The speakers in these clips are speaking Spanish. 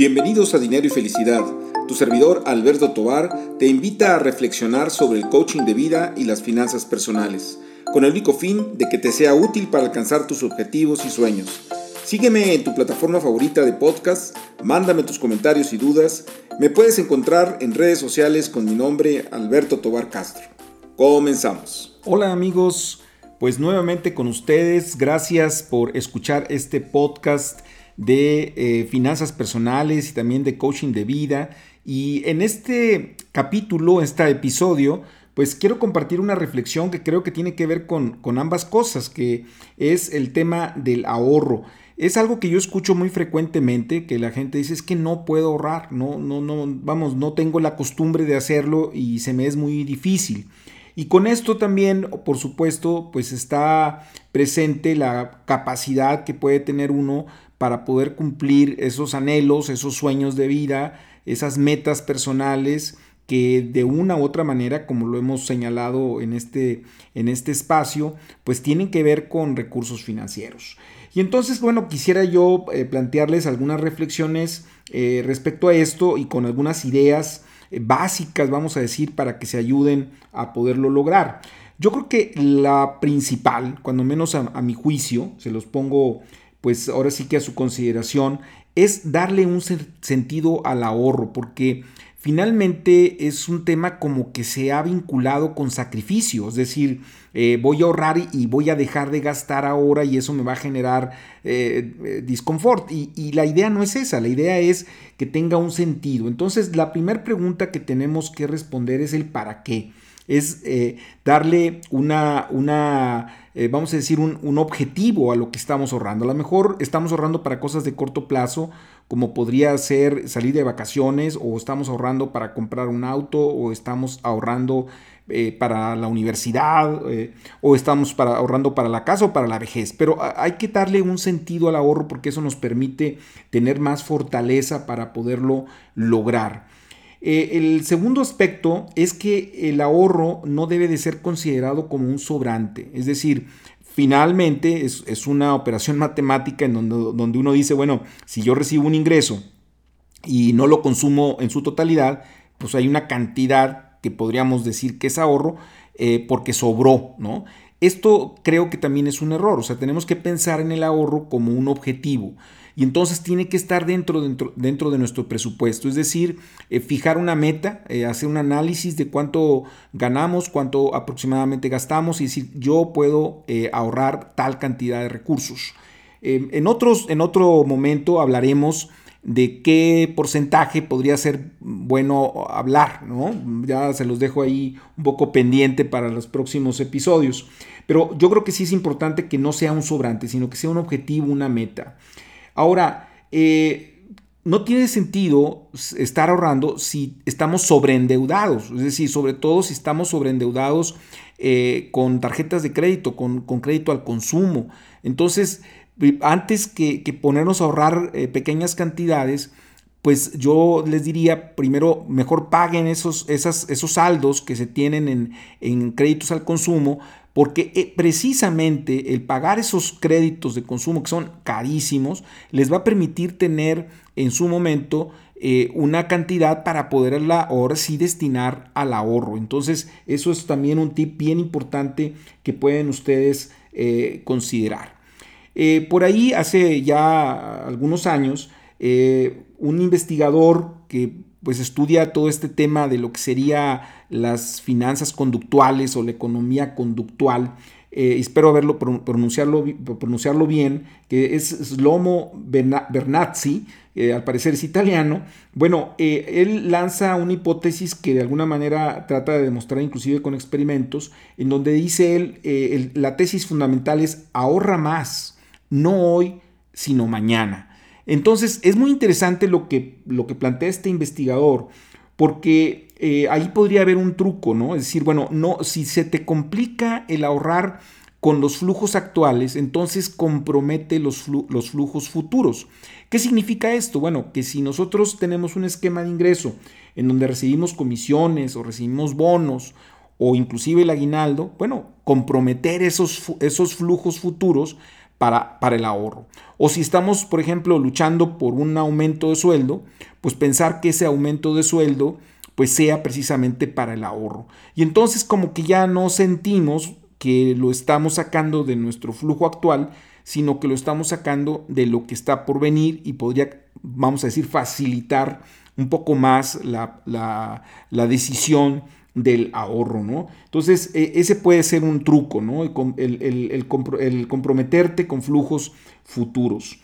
Bienvenidos a Dinero y Felicidad. Tu servidor Alberto Tobar te invita a reflexionar sobre el coaching de vida y las finanzas personales, con el único fin de que te sea útil para alcanzar tus objetivos y sueños. Sígueme en tu plataforma favorita de podcast, mándame tus comentarios y dudas. Me puedes encontrar en redes sociales con mi nombre Alberto Tobar Castro. Comenzamos. Hola amigos, pues nuevamente con ustedes, gracias por escuchar este podcast de eh, finanzas personales y también de coaching de vida. Y en este capítulo, este episodio, pues quiero compartir una reflexión que creo que tiene que ver con, con ambas cosas, que es el tema del ahorro. Es algo que yo escucho muy frecuentemente, que la gente dice es que no puedo ahorrar, no, no, no, vamos, no tengo la costumbre de hacerlo y se me es muy difícil. Y con esto también, por supuesto, pues está presente la capacidad que puede tener uno para poder cumplir esos anhelos, esos sueños de vida, esas metas personales que de una u otra manera, como lo hemos señalado en este, en este espacio, pues tienen que ver con recursos financieros. Y entonces, bueno, quisiera yo eh, plantearles algunas reflexiones eh, respecto a esto y con algunas ideas básicas, vamos a decir, para que se ayuden a poderlo lograr. Yo creo que la principal, cuando menos a, mi juicio, se los pongo pues ahora sí que a su consideración, es darle un sentido al ahorro, porque finalmente es un tema como que se ha vinculado con sacrificio, es decir, eh, voy a ahorrar y voy a dejar de gastar ahora y eso me va a generar eh, eh, disconfort. Y, la idea no es esa, la idea es que tenga un sentido. Entonces, la primera pregunta que tenemos que responder es el para qué es eh, darle una, una vamos a decir, un, objetivo a lo que estamos ahorrando. A lo mejor estamos ahorrando para cosas de corto plazo, como podría ser salir de vacaciones, o estamos ahorrando para comprar un auto, o estamos ahorrando eh, para la universidad, o estamos para, ahorrando para la casa o para la vejez. Pero hay que darle un sentido al ahorro porque eso nos permite tener más fortaleza para poderlo lograr. Eh, el segundo aspecto es que el ahorro no debe de ser considerado como un sobrante, es decir, finalmente es, una operación matemática en donde, donde uno dice, bueno, si yo recibo un ingreso y no lo consumo en su totalidad, pues hay una cantidad que podríamos decir que es ahorro eh, porque sobró, ¿no? Esto creo que también es un error, o sea, tenemos que pensar en el ahorro como un objetivo y entonces tiene que estar dentro, dentro, dentro de nuestro presupuesto, es decir, eh, fijar una meta, eh, hacer un análisis de cuánto ganamos, cuánto aproximadamente gastamos y decir, yo puedo eh, ahorrar tal cantidad de recursos. en, otros, en otro momento hablaremos de qué porcentaje podría ser bueno hablar, ¿no? Ya se los dejo ahí un poco pendiente para los próximos episodios. Pero yo creo que sí es importante que no sea un sobrante, sino que sea un objetivo, una meta. Ahora, eh, no tiene sentido estar ahorrando si estamos sobreendeudados, es decir, sobre todo si estamos sobreendeudados eh, con tarjetas de crédito, con, crédito al consumo. Entonces, antes que, ponernos a ahorrar eh, pequeñas cantidades, pues yo les diría, primero, mejor paguen esos, esos saldos que se tienen en, en créditos al consumo porque eh, precisamente el pagar esos créditos de consumo que son carísimos les va a permitir tener en su momento eh, una cantidad para poderla ahora sí destinar al ahorro. Entonces eso es también un tip bien importante que pueden ustedes eh, considerar. por ahí hace ya algunos años un investigador que pues estudia todo este tema de lo que sería las finanzas conductuales o la economía conductual. Eh, espero haberlo pronunciarlo, pronunciarlo bien, que es Slomo Bernazzi, eh, al parecer es italiano. Bueno, eh, él lanza una hipótesis que de alguna manera trata de demostrar inclusive con experimentos, en donde dice él, la tesis fundamental es ahorra más, no hoy, sino mañana. Entonces es muy interesante lo que, lo que plantea este investigador, porque eh, ahí podría haber un truco, ¿no? Es decir, bueno, no, si se te complica el ahorrar con los flujos actuales, entonces compromete los, los flujos futuros. ¿Qué significa esto? Bueno, que si nosotros tenemos un esquema de ingreso en donde recibimos comisiones o recibimos bonos o inclusive el aguinaldo, bueno, comprometer esos, esos flujos futuros para, para el ahorro. O si estamos, por ejemplo, luchando por un aumento de sueldo, pues pensar que ese aumento de sueldo pues sea precisamente para el ahorro. Y entonces como que ya no sentimos que lo estamos sacando de nuestro flujo actual, sino que lo estamos sacando de lo que está por venir y podría, vamos a decir, facilitar un poco más la, decisión del ahorro, ¿no? Entonces, e, ese puede ser un truco, ¿no? el, comprometerte con flujos futuros.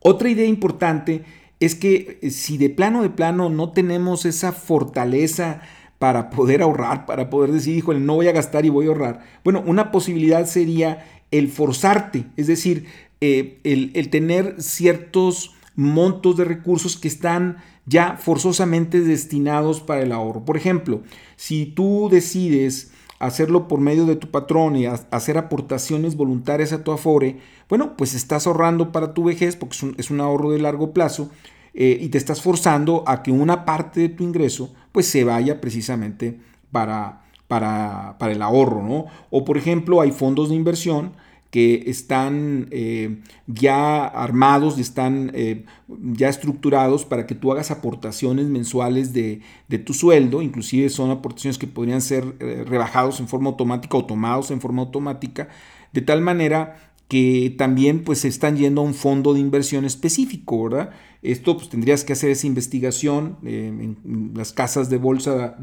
Otra idea importante es que eh, si de plano de plano no tenemos esa fortaleza para poder ahorrar, para poder decir, híjole, no voy a gastar y voy a ahorrar. Bueno, una posibilidad sería el forzarte, es decir, eh, el, tener ciertos montos de recursos que están ya forzosamente destinados para el ahorro. Por ejemplo, si tú decides hacerlo por medio de tu patrón y hacer aportaciones voluntarias a tu Afore, bueno, pues estás ahorrando para tu vejez porque es un, ahorro de largo plazo eh, y te estás forzando a que una parte de tu ingreso pues se vaya precisamente para, para, para el ahorro, ¿no? O por ejemplo hay fondos de inversión que están eh, ya armados y están eh, ya estructurados para que tú hagas aportaciones mensuales de, tu sueldo, inclusive son aportaciones que podrían ser eh, rebajados en forma automática o tomados en forma automática, de tal manera que también pues se están yendo a un fondo de inversión específico, ¿verdad? Esto pues tendrías que hacer esa investigación eh, en las casas de bolsa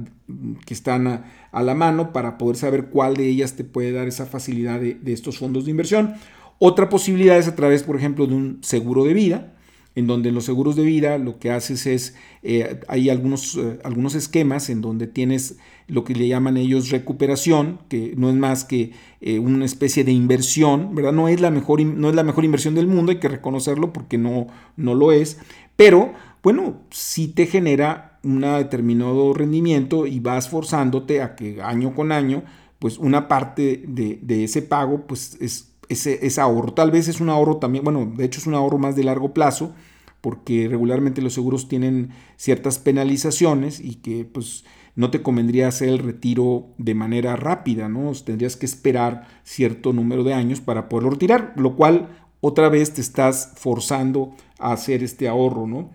que están a, la mano para poder saber cuál de ellas te puede dar esa facilidad de, de estos fondos de inversión. Otra posibilidad es a través, por ejemplo, de un seguro de vida, en donde los seguros de vida lo que haces es, eh, hay algunos, eh, algunos esquemas en donde tienes lo que le llaman ellos recuperación, que no es más que eh, una especie de inversión, ¿verdad? No es, la mejor, no es la mejor inversión del mundo, hay que reconocerlo porque no, no lo es, pero bueno, sí te genera un determinado rendimiento y vas forzándote a que año con año, pues una parte de, de ese pago, pues es ese, ahorro. Tal vez es un ahorro también, bueno, de hecho es un ahorro más de largo plazo, porque regularmente los seguros tienen ciertas penalizaciones y que pues no te convendría hacer el retiro de manera rápida, ¿no? Tendrías que esperar cierto número de años para poderlo retirar, lo cual otra vez te estás forzando a hacer este ahorro, ¿no?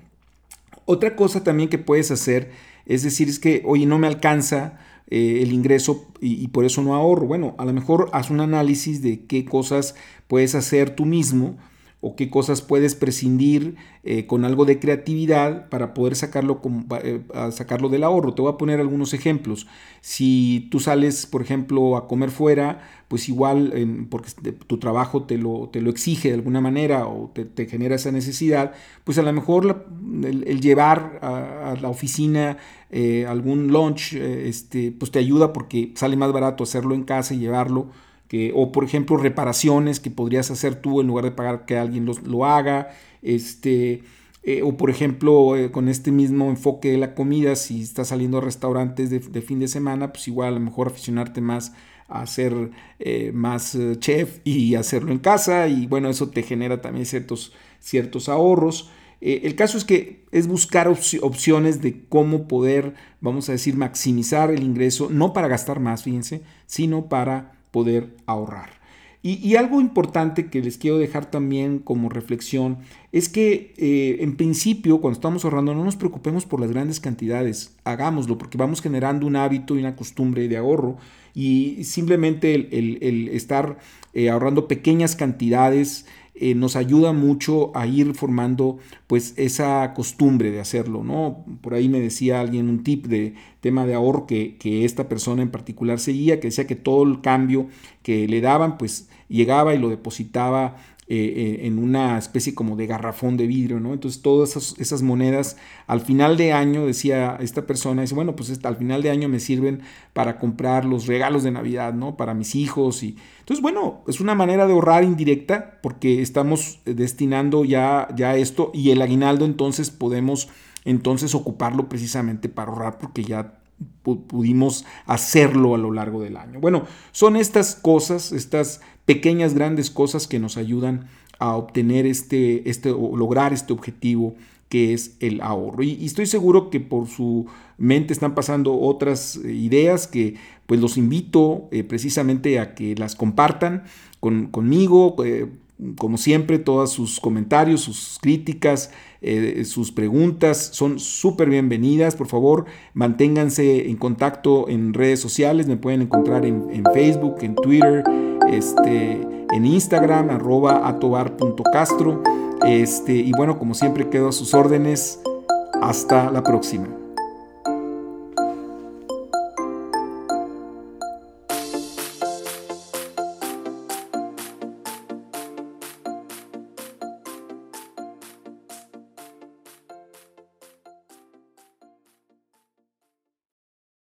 Otra cosa también que puedes hacer es decir, es que, oye, no me alcanza eh, el ingreso y, por eso no ahorro. Bueno, a lo mejor haz un análisis de qué cosas puedes hacer tú mismo o qué cosas puedes prescindir eh, con algo de creatividad para poder sacarlo, eh, sacarlo del ahorro. Te voy a poner algunos ejemplos. Si tú sales, por ejemplo, a comer fuera, pues igual, porque tu trabajo te lo, te lo, exige de alguna manera o te, genera esa necesidad, pues a lo mejor el, llevar a, la oficina eh, algún lunch, este, pues te ayuda porque sale más barato hacerlo en casa y llevarlo o por ejemplo reparaciones que podrías hacer tú en lugar de pagar que alguien lo haga, este, eh, o por ejemplo eh, con este mismo enfoque de la comida, si estás saliendo a restaurantes de, fin de semana, pues igual a lo mejor aficionarte más a ser eh, más chef y hacerlo en casa y bueno, eso te genera también ciertos, ciertos ahorros. el caso es que es buscar opciones de cómo poder, vamos a decir, maximizar el ingreso, no para gastar más, fíjense, sino para poder ahorrar. Y, algo importante que les quiero dejar también como reflexión es que eh, en principio cuando estamos ahorrando no nos preocupemos por las grandes cantidades, hagámoslo porque vamos generando un hábito y una costumbre de ahorro y simplemente el, estar eh, ahorrando pequeñas cantidades eh, nos ayuda mucho a ir formando pues esa costumbre de hacerlo, ¿no? Por ahí me decía alguien un tip de tema de ahorro que, que esta persona en particular seguía, que decía que todo el cambio que le daban pues llegaba y lo depositaba eh, eh, en una especie como de garrafón de vidrio, ¿no? Entonces todas esas, monedas al final de año, decía esta persona, dice, bueno, pues al final de año me sirven para comprar los regalos de Navidad, ¿no? Para mis hijos y... Entonces, bueno, es una manera de ahorrar indirecta porque estamos destinando ya, ya esto y el aguinaldo entonces podemos entonces ocuparlo precisamente para ahorrar porque ya pudimos hacerlo a lo largo del año. Bueno, son estas cosas, estas pequeñas, grandes cosas que nos ayudan a obtener este, este o lograr este objetivo que es el ahorro. Y, estoy seguro que por su mente están pasando otras eh, ideas que pues los invito eh, precisamente a que las compartan con, conmigo. Eh, como siempre, todos sus comentarios, sus críticas, eh, sus preguntas son súper bienvenidas. Por favor, manténganse en contacto en redes sociales. Me pueden encontrar en, Facebook, en Twitter, este, en Instagram, arroba atobar.castro. Este, y bueno, como siempre, quedo a sus órdenes. Hasta la próxima.